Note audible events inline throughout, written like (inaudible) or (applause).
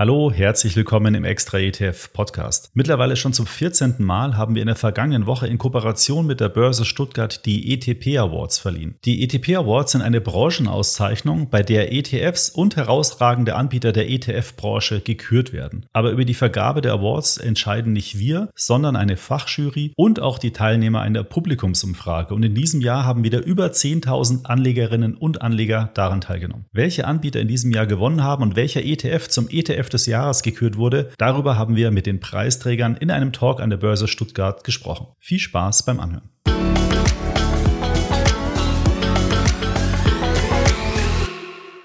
Hallo, herzlich willkommen im Extra ETF Podcast. Mittlerweile schon zum 14. Mal haben wir in der vergangenen Woche in Kooperation mit der Börse Stuttgart die ETP Awards verliehen. Die ETP Awards sind eine Branchenauszeichnung, bei der ETFs und herausragende Anbieter der ETF-Branche gekürt werden. Aber über die Vergabe der Awards entscheiden nicht wir, sondern eine Fachjury und auch die Teilnehmer einer Publikumsumfrage. Und in diesem Jahr haben wieder über 10.000 Anlegerinnen und Anleger daran teilgenommen. Welche Anbieter in diesem Jahr gewonnen haben und welcher ETF zum ETF des Jahres gekürt wurde. Darüber haben wir mit den Preisträgern in einem Talk an der Börse Stuttgart gesprochen. Viel Spaß beim Anhören.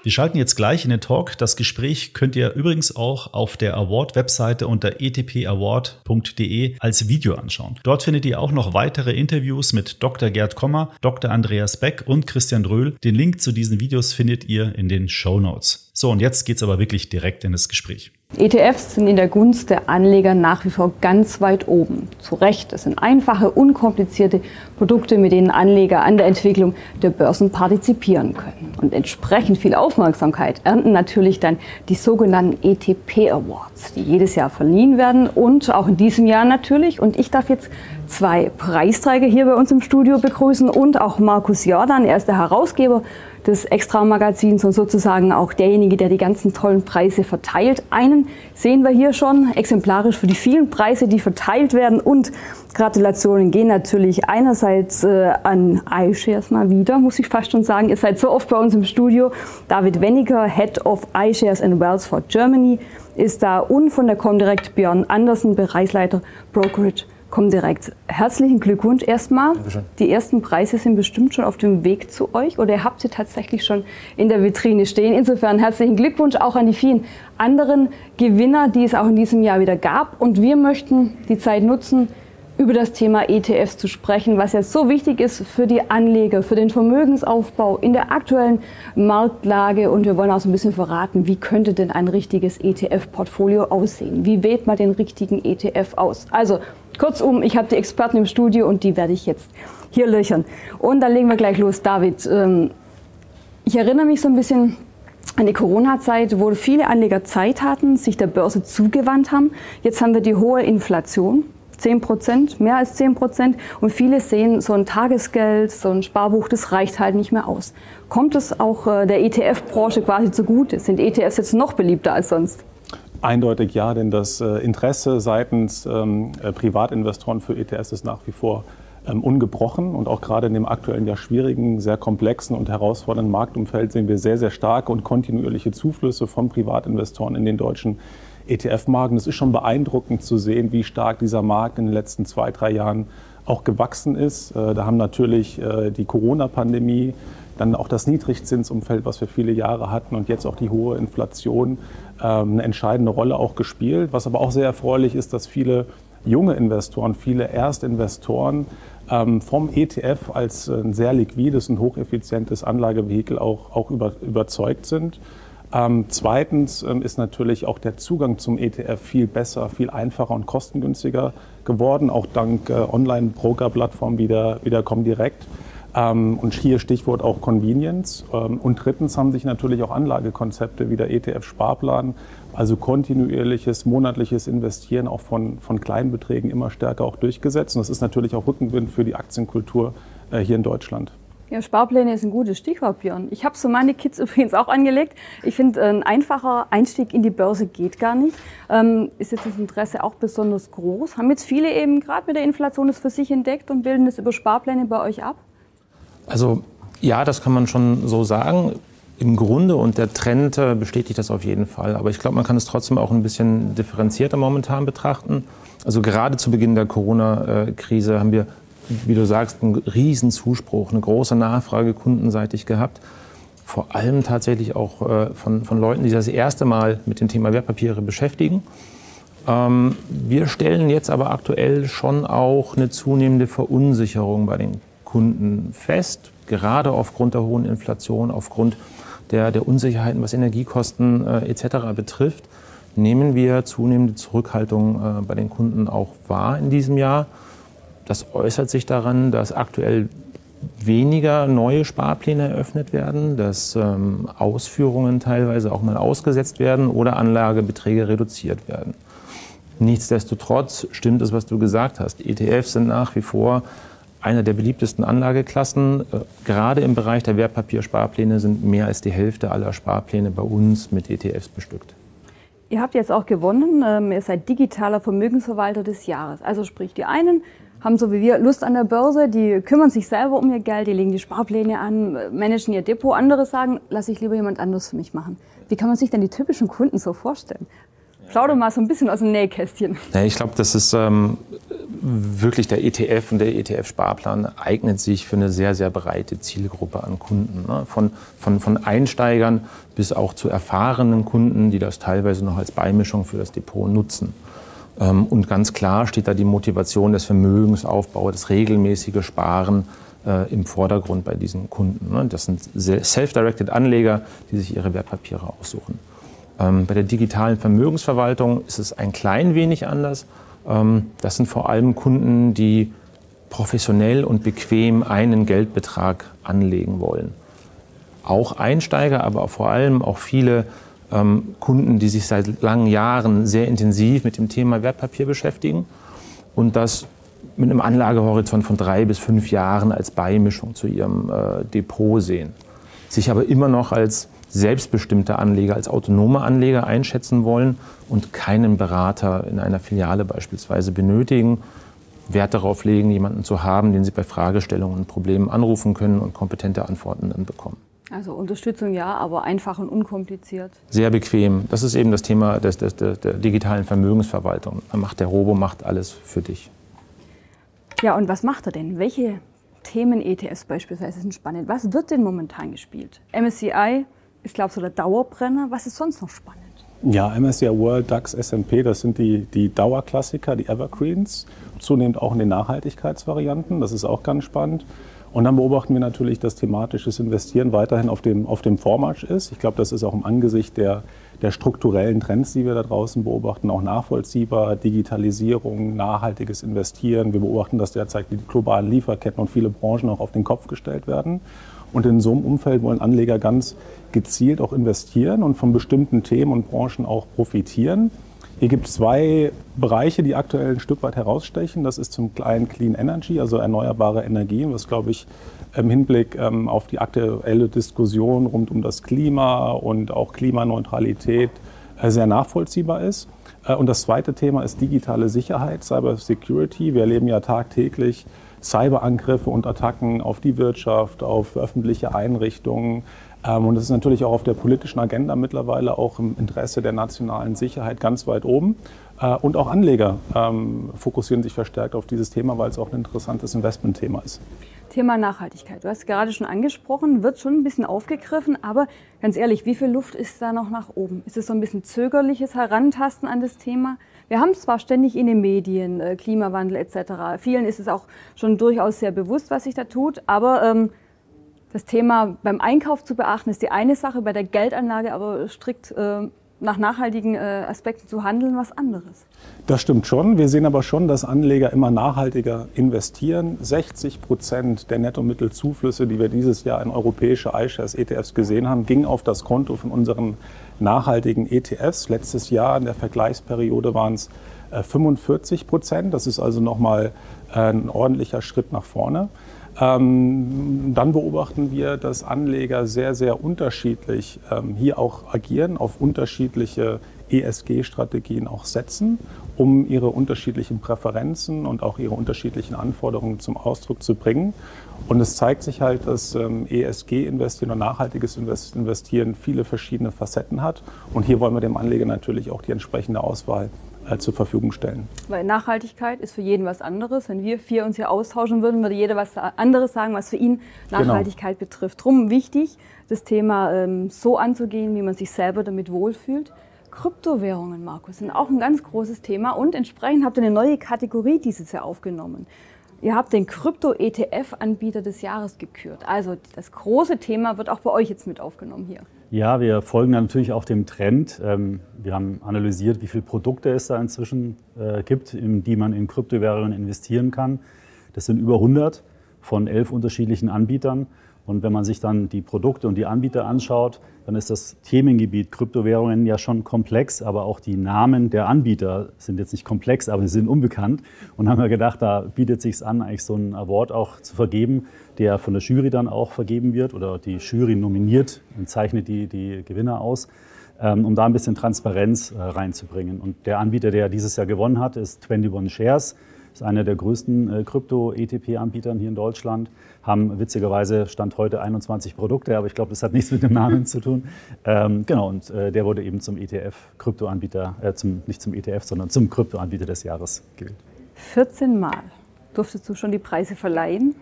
Wir schalten jetzt gleich in den Talk. Das Gespräch könnt ihr übrigens auch auf der Award-Webseite unter etpaward.de als Video anschauen. Dort findet ihr auch noch weitere Interviews mit Dr. Gerd Kommer, Dr. Andreas Beck und Christian Dröhl. Den Link zu diesen Videos findet ihr in den Show Notes. So, und jetzt geht's aber wirklich direkt in das Gespräch. ETFs sind in der Gunst der Anleger nach wie vor ganz weit oben. Zu Recht, es sind einfache, unkomplizierte Produkte, mit denen Anleger an der Entwicklung der Börsen partizipieren können. Und entsprechend viel Aufmerksamkeit ernten natürlich dann die sogenannten ETP Awards, die jedes Jahr verliehen werden und auch in diesem Jahr natürlich. Und ich darf jetzt zwei Preisträger hier bei uns im Studio begrüßen und auch Markus Jordan, er ist der Herausgeber des Extra-Magazins und sozusagen auch derjenige, der die ganzen tollen Preise verteilt. Einen sehen wir hier schon, exemplarisch für die vielen Preise, die verteilt werden. Und Gratulationen gehen natürlich einerseits äh, an iShares mal wieder, muss ich fast schon sagen. Ihr seid so oft bei uns im Studio. David Wenniger, Head of iShares and Wealth for Germany, ist da und von der Comdirect Björn Andersen, Bereichsleiter Brokerage Comdirect. Herzlichen Glückwunsch erstmal. Dankeschön. Die ersten Preise sind bestimmt schon auf dem Weg zu euch oder ihr habt sie tatsächlich schon in der Vitrine stehen. Insofern herzlichen Glückwunsch auch an die vielen anderen Gewinner, die es auch in diesem Jahr wieder gab. Und wir möchten die Zeit nutzen, über das Thema ETFs zu sprechen, was jetzt so wichtig ist für die Anleger, für den Vermögensaufbau in der aktuellen Marktlage. Und wir wollen auch so ein bisschen verraten, wie könnte denn ein richtiges ETF-Portfolio aussehen? Wie wählt man den richtigen ETF aus? Also Kurzum, ich habe die Experten im Studio und die werde ich jetzt hier löchern. Und dann legen wir gleich los. David, ähm, ich erinnere mich so ein bisschen an die Corona-Zeit, wo viele Anleger Zeit hatten, sich der Börse zugewandt haben. Jetzt haben wir die hohe Inflation. 10 Prozent, mehr als 10 Prozent. Und viele sehen, so ein Tagesgeld, so ein Sparbuch, das reicht halt nicht mehr aus. Kommt es auch äh, der ETF-Branche quasi zugute? Sind ETFs jetzt noch beliebter als sonst? Eindeutig ja, denn das äh, Interesse seitens ähm, äh, Privatinvestoren für ETS ist nach wie vor ähm, ungebrochen. Und auch gerade in dem aktuellen, ja schwierigen, sehr komplexen und herausfordernden Marktumfeld sehen wir sehr, sehr starke und kontinuierliche Zuflüsse von Privatinvestoren in den deutschen ETF-Markt. Es ist schon beeindruckend zu sehen, wie stark dieser Markt in den letzten zwei, drei Jahren auch gewachsen ist. Äh, da haben natürlich die Corona-Pandemie, dann auch das Niedrigzinsumfeld, was wir viele Jahre hatten und jetzt auch die hohe Inflation ähm, eine entscheidende Rolle auch gespielt. Was aber auch sehr erfreulich ist, dass viele junge Investoren, viele Erstinvestoren ähm, vom ETF als ein sehr liquides und hocheffizientes Anlagevehikel auch, auch über, überzeugt sind. Ähm, zweitens ähm, ist natürlich auch der Zugang zum ETF viel besser, viel einfacher und kostengünstiger geworden, auch dank äh, Online-Broker-Plattformen wie der, wie der Comdirect. Ähm, und hier Stichwort auch Convenience. Ähm, und drittens haben sich natürlich auch Anlagekonzepte wie der ETF-Sparplan, also kontinuierliches, monatliches Investieren auch von, von kleinen Beträgen immer stärker auch durchgesetzt. Und das ist natürlich auch Rückenwind für die Aktienkultur äh, hier in Deutschland. Ja, Sparpläne ist ein gutes Stichwort, Björn. Ich habe so meine Kids (laughs) übrigens auch angelegt. Ich finde, ein einfacher Einstieg in die Börse geht gar nicht. Ähm, ist jetzt das Interesse auch besonders groß? Haben jetzt viele eben gerade mit der Inflation das für sich entdeckt und bilden das über Sparpläne bei euch ab? Also ja, das kann man schon so sagen. Im Grunde und der Trend äh, bestätigt das auf jeden Fall. Aber ich glaube, man kann es trotzdem auch ein bisschen differenzierter momentan betrachten. Also gerade zu Beginn der Corona-Krise haben wir, wie du sagst, einen riesen Zuspruch, eine große Nachfrage kundenseitig gehabt. Vor allem tatsächlich auch äh, von, von Leuten, die das erste Mal mit dem Thema Wertpapiere beschäftigen. Ähm, wir stellen jetzt aber aktuell schon auch eine zunehmende Verunsicherung bei den Kunden fest, gerade aufgrund der hohen Inflation, aufgrund der, der Unsicherheiten, was Energiekosten äh, etc. betrifft, nehmen wir zunehmende Zurückhaltung äh, bei den Kunden auch wahr in diesem Jahr. Das äußert sich daran, dass aktuell weniger neue Sparpläne eröffnet werden, dass ähm, Ausführungen teilweise auch mal ausgesetzt werden oder Anlagebeträge reduziert werden. Nichtsdestotrotz stimmt es, was du gesagt hast. ETFs sind nach wie vor einer der beliebtesten Anlageklassen. Äh, gerade im Bereich der Wertpapiersparpläne sind mehr als die Hälfte aller Sparpläne bei uns mit ETFs bestückt. Ihr habt jetzt auch gewonnen. Ähm, ihr seid digitaler Vermögensverwalter des Jahres. Also sprich, die einen haben so wie wir Lust an der Börse, die kümmern sich selber um ihr Geld, die legen die Sparpläne an, managen ihr Depot. Andere sagen, lass ich lieber jemand anderes für mich machen. Wie kann man sich denn die typischen Kunden so vorstellen? Plauder mal so ein bisschen aus dem Nähkästchen. Ja, ich glaube, das ist ähm, wirklich der ETF und der ETF-Sparplan eignet sich für eine sehr, sehr breite Zielgruppe an Kunden. Ne? Von, von, von Einsteigern bis auch zu erfahrenen Kunden, die das teilweise noch als Beimischung für das Depot nutzen. Ähm, und ganz klar steht da die Motivation des Vermögensaufbaus, das regelmäßige Sparen äh, im Vordergrund bei diesen Kunden. Ne? Das sind self-directed Anleger, die sich ihre Wertpapiere aussuchen. Ähm, bei der digitalen Vermögensverwaltung ist es ein klein wenig anders. Ähm, das sind vor allem Kunden, die professionell und bequem einen Geldbetrag anlegen wollen. Auch Einsteiger, aber vor allem auch viele ähm, Kunden, die sich seit langen Jahren sehr intensiv mit dem Thema Wertpapier beschäftigen und das mit einem Anlagehorizont von drei bis fünf Jahren als Beimischung zu ihrem äh, Depot sehen. Sich aber immer noch als selbstbestimmte Anleger, als autonome Anleger einschätzen wollen und keinen Berater in einer Filiale beispielsweise benötigen. Wert darauf legen, jemanden zu haben, den sie bei Fragestellungen und Problemen anrufen können und kompetente Antworten dann bekommen. Also Unterstützung ja, aber einfach und unkompliziert. Sehr bequem. Das ist eben das Thema des, des, der, der digitalen Vermögensverwaltung. Man macht der Robo macht alles für dich. Ja, und was macht er denn? Welche Themen-ETFs beispielsweise sind spannend? Was wird denn momentan gespielt? MSCI ist, glaube ich, so der Dauerbrenner. Was ist sonst noch spannend? Ja, MSCI World, DAX, S&P, das sind die, die Dauerklassiker, die Evergreens. Zunehmend auch in den Nachhaltigkeitsvarianten, das ist auch ganz spannend. Und dann beobachten wir natürlich, dass thematisches Investieren weiterhin auf dem, auf dem Vormarsch ist. Ich glaube, das ist auch im Angesicht der, der strukturellen Trends, die wir da draußen beobachten, auch nachvollziehbar. Digitalisierung, nachhaltiges Investieren. Wir beobachten, dass derzeit die globalen Lieferketten und viele Branchen auch auf den Kopf gestellt werden. Und in so einem Umfeld wollen Anleger ganz gezielt auch investieren und von bestimmten Themen und Branchen auch profitieren. Hier gibt es zwei Bereiche, die aktuell ein Stück weit herausstechen. Das ist zum kleinen Clean Energy, also erneuerbare Energien, was, glaube ich, im Hinblick ähm, auf die aktuelle Diskussion rund um das Klima und auch Klimaneutralität äh, sehr nachvollziehbar ist. Äh, und das zweite Thema ist digitale Sicherheit, Cyber Security. Wir erleben ja tagtäglich Cyberangriffe und Attacken auf die Wirtschaft, auf öffentliche Einrichtungen, und es ist natürlich auch auf der politischen Agenda mittlerweile auch im Interesse der nationalen Sicherheit ganz weit oben. Äh, und auch Anleger ähm, fokussieren sich verstärkt auf dieses Thema, weil es auch ein interessantes Investmentthema ist. Thema Nachhaltigkeit. Du hast es gerade schon angesprochen, wird schon ein bisschen aufgegriffen, aber ganz ehrlich, wie viel Luft ist da noch nach oben? Ist es so ein bisschen zögerliches Herantasten an das Thema? Wir haben es zwar ständig in den Medien, äh, Klimawandel etc. Vielen ist es auch schon durchaus sehr bewusst, was sich da tut, aber ähm, das Thema beim Einkauf zu beachten ist die eine Sache, bei der Geldanlage aber strikt äh, nach nachhaltigen äh, Aspekten zu handeln, was anderes. Das stimmt schon. Wir sehen aber schon, dass Anleger immer nachhaltiger investieren. 60 Prozent der Nettomittelzuflüsse, die wir dieses Jahr in europäische iShares ETFs gesehen haben, gingen auf das Konto von unseren nachhaltigen ETFs. Letztes Jahr in der Vergleichsperiode waren es 45 Prozent. Das ist also nochmal äh, ein ordentlicher Schritt nach vorne. Ähm, dann beobachten wir, dass Anleger sehr, sehr unterschiedlich ähm, hier auch agieren, auf unterschiedliche ESG-Strategien auch setzen, um ihre unterschiedlichen Präferenzen und auch ihre unterschiedlichen Anforderungen zum Ausdruck zu bringen. Und es zeigt sich halt, dass ähm, ESG-Investieren und nachhaltiges Investieren viele verschiedene Facetten hat. Und hier wollen wir dem Anleger natürlich auch die entsprechende Auswahl zur Verfügung stellen. Weil Nachhaltigkeit ist für jeden was anderes. Wenn wir vier uns hier austauschen würden, würde jeder was anderes sagen, was für ihn genau. Nachhaltigkeit genau. betrifft. Drum wichtig, das Thema ähm, so anzugehen, wie man sich selber damit wohlfühlt. Kryptowährungen, Markus, sind auch ein ganz großes Thema und entsprechend habt ihr eine neue Kategorie dieses Jahr aufgenommen. Ihr habt den Krypto-ETF-Anbieter des Jahres gekürt. Also das große Thema wird auch bei euch jetzt mit aufgenommen hier. Ja, wir folgen natürlich auch dem Trend. Ähm, wir haben analysiert, wie viele Produkte es da inzwischen äh, gibt, in die man in Kryptowährungen investieren kann. Das sind über 100 von elf unterschiedlichen Anbietern. Und wenn man sich dann die Produkte und die Anbieter anschaut, dann ist das Themengebiet Kryptowährungen ja schon komplex, aber auch die Namen der Anbieter sind jetzt nicht komplex, aber sie sind unbekannt. Und haben wir gedacht, da bietet sich an, eigentlich so einen Award auch zu vergeben, der von der Jury dann auch vergeben wird oder die Jury nominiert und zeichnet die, die Gewinner aus, ähm, um da ein bisschen Transparenz äh, reinzubringen. Und der Anbieter, der dieses Jahr gewonnen hat, ist 21 Shares ist einer der größten äh, Krypto-ETP-Anbietern hier in Deutschland. Haben witzigerweise Stand heute 21 Produkte, aber ich glaube, das hat nichts mit dem Namen (laughs) zu tun. Ähm, genau, und äh, der wurde eben zum ETF-Krypto-Anbieter, äh, zum, nicht zum ETF, sondern zum Krypto-Anbieter des Jahres gewählt. 14 Mal durftest du schon die Preise verleihen.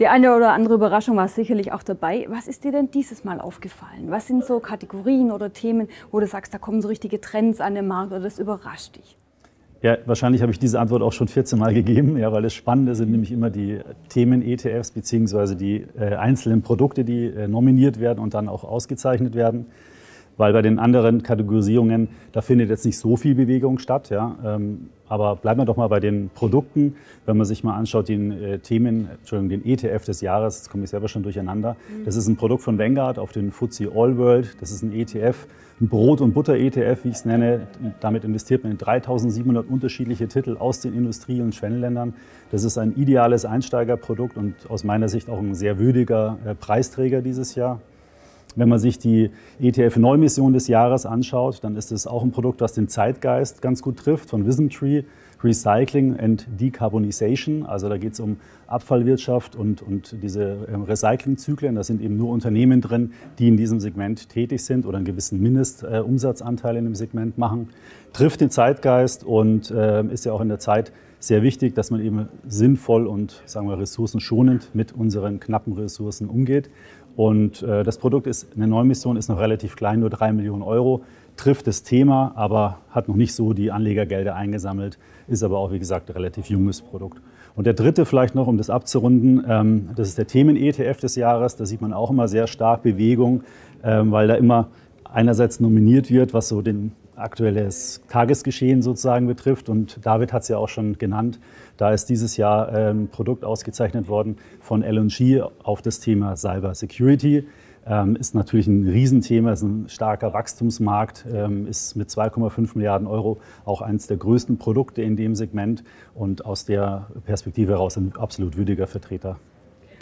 Die eine oder andere Überraschung war sicherlich auch dabei. Was ist dir denn dieses Mal aufgefallen? Was sind so Kategorien oder Themen, wo du sagst, da kommen so richtige Trends an den Markt oder das überrascht dich? Ja, wahrscheinlich habe ich diese Antwort auch schon 14 Mal gegeben, ja, weil das Spannende sind nämlich immer die Themen-ETFs beziehungsweise die äh, einzelnen Produkte, die äh, nominiert werden und dann auch ausgezeichnet werden. Weil bei den anderen Kategorisierungen, da findet jetzt nicht so viel Bewegung statt. Ja. Ähm, aber bleiben wir doch mal bei den Produkten. Wenn man sich mal anschaut, den äh, Themen, Entschuldigung, den ETF des Jahres, jetzt komme ich selber schon durcheinander. Das ist ein Produkt von Vanguard auf den FTSE All World. Das ist ein ETF, ein Brot- und Butter-ETF, wie ich es nenne. Damit investiert man in 3700 unterschiedliche Titel aus den Industrie- und Schwellenländern. Das ist ein ideales Einsteigerprodukt und aus meiner Sicht auch ein sehr würdiger äh, Preisträger dieses Jahr. Wenn man sich die ETF-Neumission des Jahres anschaut, dann ist es auch ein Produkt, das den Zeitgeist ganz gut trifft, von WisdomTree. Recycling and Decarbonization. Also da geht es um Abfallwirtschaft und, und diese ähm, Recyclingzyklen. Da sind eben nur Unternehmen drin, die in diesem Segment tätig sind oder einen gewissen Mindestumsatzanteil in dem Segment machen. Trifft den Zeitgeist und äh, ist ja auch in der Zeit sehr wichtig, dass man eben sinnvoll und sagen wir ressourcenschonend mit unseren knappen Ressourcen umgeht. Und äh, das Produkt ist, eine Neumission ist noch relativ klein, nur drei Millionen Euro, trifft das Thema, aber hat noch nicht so die Anlegergelder eingesammelt, ist aber auch, wie gesagt, ein relativ junges Produkt. Und der dritte vielleicht noch, um das abzurunden, ähm, das ist der Themen-ETF des Jahres. Da sieht man auch immer sehr stark Bewegung, ähm, weil da immer einerseits nominiert wird, was so den aktuelles Tagesgeschehen sozusagen betrifft. Und David hat es ja auch schon genannt. Da ist dieses Jahr ein ähm, Produkt ausgezeichnet worden von LG auf das Thema Cyber Security. Ähm, ist natürlich ein Riesenthema, ist ein starker Wachstumsmarkt, ähm, ist mit 2,5 Milliarden Euro auch eines der größten Produkte in dem Segment und aus der Perspektive heraus ein absolut würdiger Vertreter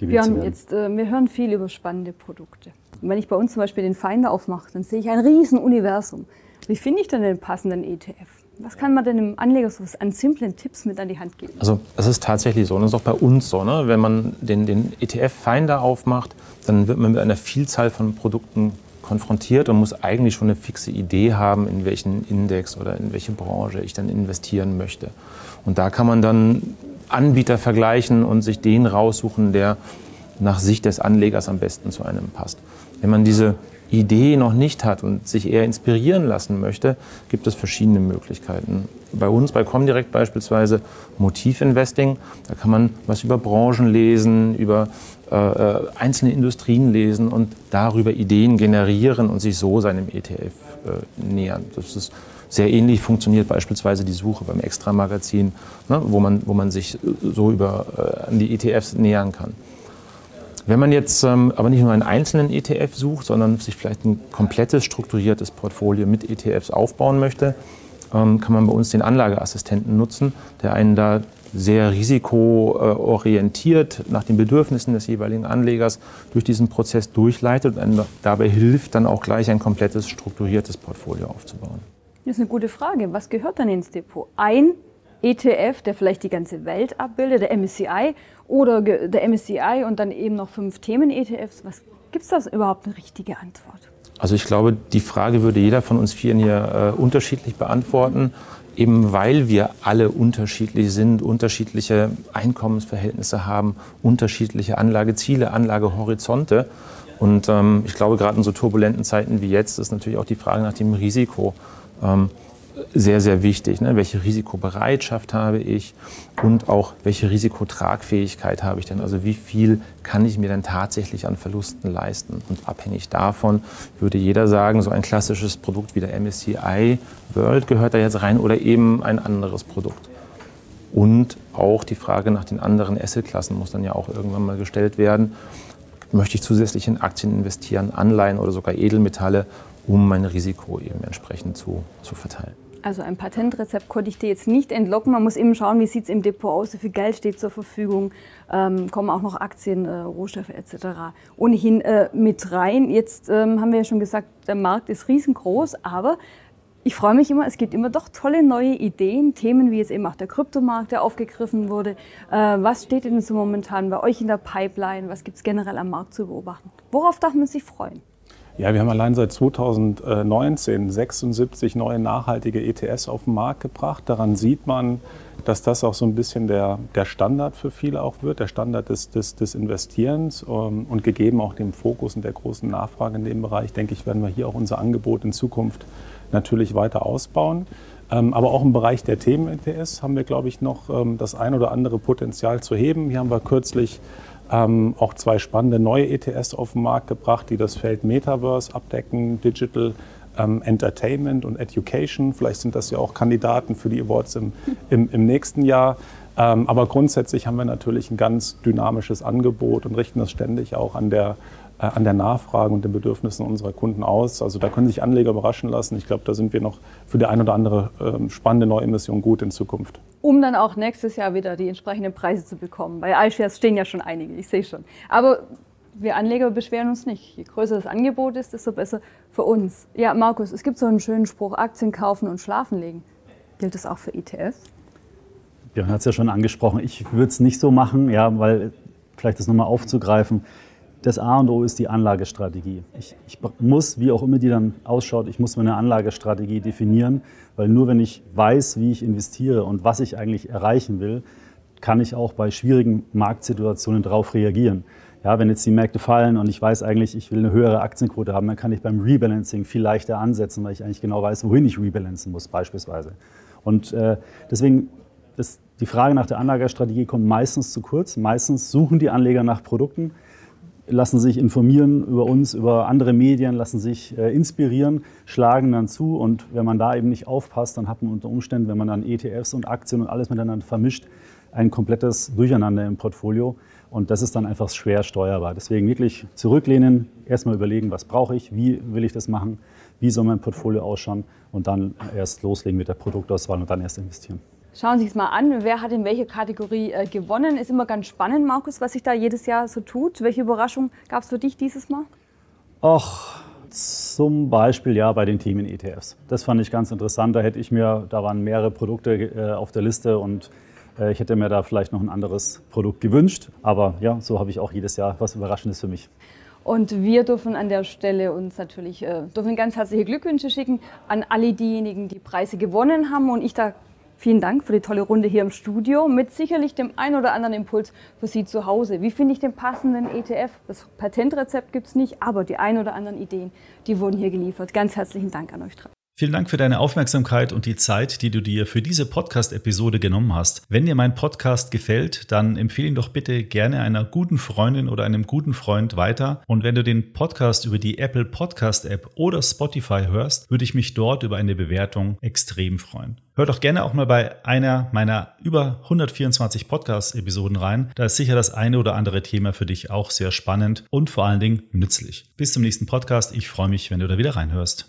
wir, haben jetzt, äh, wir hören viel über spannende Produkte. Und wenn ich bei uns zum Beispiel den Finder aufmache, dann sehe ich ein Riesenuniversum. Wie finde ich denn den passenden ETF? Was kann man denn dem Anleger so an simplen Tipps mit an die Hand geben? Also es ist tatsächlich so, und das ist auch bei uns so. Ne? Wenn man den, den ETF-Finder aufmacht, dann wird man mit einer Vielzahl von Produkten konfrontiert und muss eigentlich schon eine fixe Idee haben, in welchen Index oder in welche Branche ich dann investieren möchte. Und da kann man dann Anbieter vergleichen und sich den raussuchen, der nach Sicht des Anlegers am besten zu einem passt. Wenn man diese Idee noch nicht hat und sich eher inspirieren lassen möchte, gibt es verschiedene Möglichkeiten. Bei uns, bei Comdirect beispielsweise, Motivinvesting. Da kann man was über Branchen lesen, über äh, äh einzelne Industrien lesen und darüber Ideen generieren und sich so seinem ETF äh, nähern. Das ist sehr ähnlich funktioniert beispielsweise die Suche beim Extra-Magazin, ne, wo, man, wo man sich so über, äh, an die ETFs nähern kann. Wenn man jetzt ähm, aber nicht nur einen einzelnen ETF sucht, sondern sich vielleicht ein komplettes strukturiertes Portfolio mit ETFs aufbauen möchte, ähm, kann man bei uns den Anlageassistenten nutzen, der einen da sehr risikoorientiert nach den Bedürfnissen des jeweiligen Anlegers durch diesen Prozess durchleitet und einem dabei hilft, dann auch gleich ein komplettes strukturiertes Portfolio aufzubauen. Das ist eine gute Frage. Was gehört dann ins Depot? Ein ETF, der vielleicht die ganze Welt abbildet, der MSCI oder der MSCI und dann eben noch fünf Themen-ETFs. Was gibt es da überhaupt eine richtige Antwort? Also ich glaube, die Frage würde jeder von uns Vieren hier äh, unterschiedlich beantworten, eben weil wir alle unterschiedlich sind, unterschiedliche Einkommensverhältnisse haben, unterschiedliche Anlageziele, Anlagehorizonte. Und ähm, ich glaube, gerade in so turbulenten Zeiten wie jetzt ist natürlich auch die Frage nach dem Risiko. Ähm, sehr, sehr wichtig. Ne? Welche Risikobereitschaft habe ich und auch welche Risikotragfähigkeit habe ich denn? Also wie viel kann ich mir denn tatsächlich an Verlusten leisten? Und abhängig davon würde jeder sagen, so ein klassisches Produkt wie der MSCI World gehört da jetzt rein oder eben ein anderes Produkt. Und auch die Frage nach den anderen Assetklassen muss dann ja auch irgendwann mal gestellt werden. Möchte ich zusätzlich in Aktien investieren, Anleihen oder sogar Edelmetalle, um mein Risiko eben entsprechend zu, zu verteilen? Also ein Patentrezept konnte ich dir jetzt nicht entlocken. Man muss eben schauen, wie sieht es im Depot aus, wie viel Geld steht zur Verfügung, ähm, kommen auch noch Aktien, äh, Rohstoffe etc. ohnehin äh, mit rein. Jetzt ähm, haben wir ja schon gesagt, der Markt ist riesengroß, aber ich freue mich immer, es gibt immer doch tolle neue Ideen, Themen wie jetzt eben auch der Kryptomarkt, der aufgegriffen wurde. Äh, was steht denn so momentan bei euch in der Pipeline? Was gibt es generell am Markt zu beobachten? Worauf darf man sich freuen? Ja, wir haben allein seit 2019 76 neue nachhaltige ETS auf den Markt gebracht. Daran sieht man, dass das auch so ein bisschen der, der Standard für viele auch wird, der Standard des, des, des Investierens. Ähm, und gegeben auch dem Fokus und der großen Nachfrage in dem Bereich, denke ich, werden wir hier auch unser Angebot in Zukunft natürlich weiter ausbauen. Ähm, aber auch im Bereich der Themen-ETS haben wir, glaube ich, noch ähm, das ein oder andere Potenzial zu heben. Hier haben wir kürzlich ähm, auch zwei spannende neue ETS auf den Markt gebracht, die das Feld Metaverse abdecken, Digital ähm, Entertainment und Education. Vielleicht sind das ja auch Kandidaten für die Awards im, im, im nächsten Jahr. Ähm, aber grundsätzlich haben wir natürlich ein ganz dynamisches Angebot und richten das ständig auch an der, äh, an der Nachfrage und den Bedürfnissen unserer Kunden aus. Also da können sich Anleger überraschen lassen. Ich glaube, da sind wir noch für die ein oder andere ähm, spannende Neuemission gut in Zukunft um dann auch nächstes Jahr wieder die entsprechenden Preise zu bekommen. Bei iShares stehen ja schon einige, ich sehe schon. Aber wir Anleger beschweren uns nicht. Je größer das Angebot ist, desto besser für uns. Ja, Markus, es gibt so einen schönen Spruch, Aktien kaufen und schlafen legen. Gilt das auch für ETFs? Björn hat es ja schon angesprochen. Ich würde es nicht so machen, ja, weil vielleicht das nochmal aufzugreifen das A und O ist die Anlagestrategie. Ich, ich, muss, wie auch immer die dann ausschaut, ich muss meine Anlagestrategie definieren, weil nur wenn ich weiß, wie ich investiere und was ich eigentlich erreichen will, kann ich auch bei schwierigen Marktsituationen darauf reagieren. Ja, wenn jetzt die Märkte fallen und ich weiß eigentlich, ich will eine höhere Aktienquote haben, dann kann ich beim Rebalancing viel leichter ansetzen, weil ich eigentlich genau weiß, wohin ich rebalancen muss beispielsweise. Und äh, deswegen ist die Frage nach der Anlagestrategie kommt meistens zu kurz. Meistens suchen die Anleger nach Produkten, lassen sich informieren über uns, über andere Medien, lassen sich äh, inspirieren, schlagen dann zu. Und wenn man da eben nicht aufpasst, dann hat man unter Umständen, wenn man dann ETFs und Aktien und alles miteinander vermischt, ein komplettes Durcheinander im Portfolio. Und das ist dann einfach schwer steuerbar. Deswegen wirklich zurücklehnen, erstmal überlegen, was brauche ich, wie will ich das machen, wie soll mein Portfolio ausschauen und dann erst loslegen mit der Produktauswahl und dann erst investieren. Schauen Sie es mal an, wer hat in welcher Kategorie äh, gewonnen. Ist immer ganz spannend, Markus, was sich da jedes Jahr so tut. Welche Überraschung gab es für dich dieses Mal? Ach, zum Beispiel ja bei den Themen ETFs. Das fand ich ganz interessant. Da hätte ich mir, da waren mehrere Produkte äh, auf der Liste und äh, ich hätte mir da vielleicht noch ein anderes Produkt gewünscht. Aber ja, so habe ich auch jedes Jahr was Überraschendes für mich. Und wir dürfen an der Stelle uns natürlich äh, dürfen ganz herzliche Glückwünsche schicken an alle diejenigen, die Preise gewonnen haben. Und ich da Vielen Dank für die tolle Runde hier im Studio mit sicherlich dem ein oder anderen Impuls für Sie zu Hause. Wie finde ich den passenden ETF? Das Patentrezept gibt es nicht, aber die ein oder anderen Ideen, die wurden hier geliefert. Ganz herzlichen Dank an euch drei. Vielen Dank für deine Aufmerksamkeit und die Zeit, die du dir für diese Podcast-Episode genommen hast. Wenn dir mein Podcast gefällt, dann empfehle ihn doch bitte gerne einer guten Freundin oder einem guten Freund weiter. Und wenn du den Podcast über die Apple Podcast App oder Spotify hörst, würde ich mich dort über eine Bewertung extrem freuen. Hör doch gerne auch mal bei einer meiner über 124 Podcast-Episoden rein. Da ist sicher das eine oder andere Thema für dich auch sehr spannend und vor allen Dingen nützlich. Bis zum nächsten Podcast. Ich freue mich, wenn du da wieder reinhörst.